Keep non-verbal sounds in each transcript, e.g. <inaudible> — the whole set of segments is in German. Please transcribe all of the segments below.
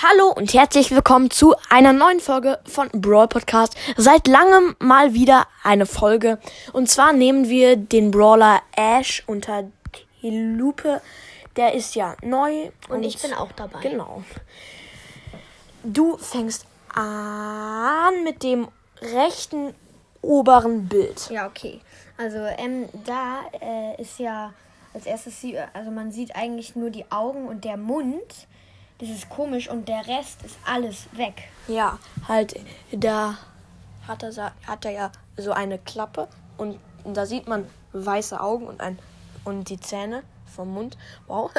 Hallo und herzlich willkommen zu einer neuen Folge von Brawl Podcast. Seit langem mal wieder eine Folge. Und zwar nehmen wir den Brawler Ash unter die Lupe. Der ist ja neu. Und ich bin auch dabei. Genau. Du fängst an mit dem rechten oberen Bild. Ja, okay. Also ähm, da äh, ist ja als erstes, sie- also man sieht eigentlich nur die Augen und der Mund. Das ist komisch und der Rest ist alles weg. Ja, halt, da hat er, hat er ja so eine Klappe und da sieht man weiße Augen und, ein, und die Zähne vom Mund. Wow.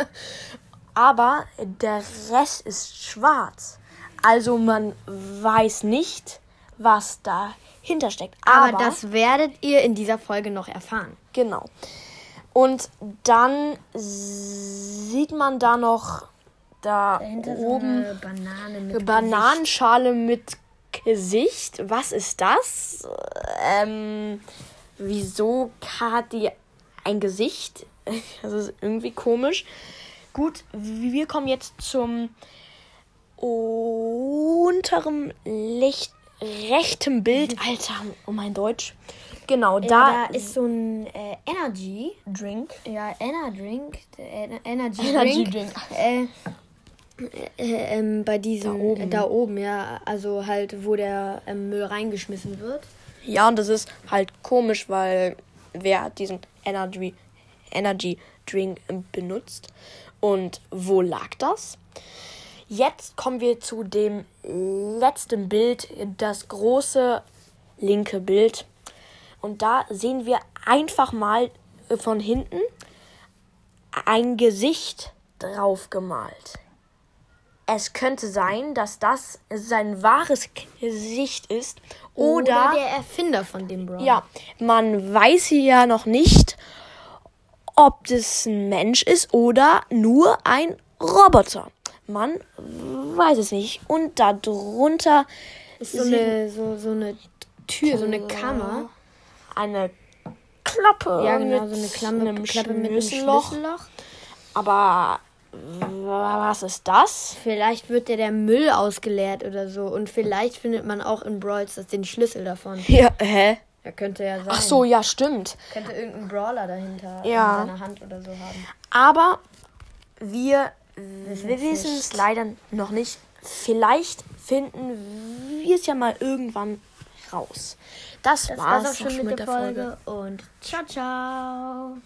<laughs> Aber der Rest ist schwarz. Also man weiß nicht, was dahinter steckt. Aber, das werdet ihr in dieser Folge noch erfahren. Genau. Und dann sieht man da noch da oben so eine Banane mit Bananenschale mit Gesicht. Was ist das? Ähm, wieso hat die ein Gesicht? <laughs> Das ist irgendwie komisch. Gut, wir kommen jetzt zum unteren Licht, rechten Bild. Alter, oh mein Deutsch. Genau, Gesicht. da, da ist so ein äh, Energy Drink. Ja, Ener Drink. äh, Ener- Energy, Energy Drink. Drink. Äh, äh, ähm, bei diesem. Da oben. Äh, da oben, ja. Also halt, wo der ähm, Müll reingeschmissen wird. Ja, und das ist halt komisch, weil wer hat diesen Energy, Energy Drink benutzt und wo lag das? Jetzt kommen wir zu dem letzten Bild, das große linke Bild. Und da sehen wir einfach mal von hinten ein Gesicht drauf gemalt. Es könnte sein, dass das sein wahres Gesicht ist oder, der Erfinder von dem Brawler. ja, man weiß hier ja noch nicht, ob das ein Mensch ist oder nur ein Roboter. Man weiß es nicht. Und darunter Ist so eine, so, so eine Tür, so eine Kammer. eine Klappe. Ja, genau, mit so eine Klappe, einem Klappe mit einem. Schlüsselloch. Aber was ist das? Vielleicht wird der, der Müll ausgeleert oder so. Und vielleicht findet man auch in Brawl Stars den Schlüssel davon. <laughs> Ja, hä? Ja, könnte ja sein. Ach so, ja, stimmt. Könnte irgendein Brawler dahinter Ja. in seiner Hand oder so haben. Aber wir, wir wissen es leider noch nicht. Vielleicht finden wir es ja mal irgendwann raus. Das, Das war's war's auch auch schon mit der Folge. Und ciao, ciao.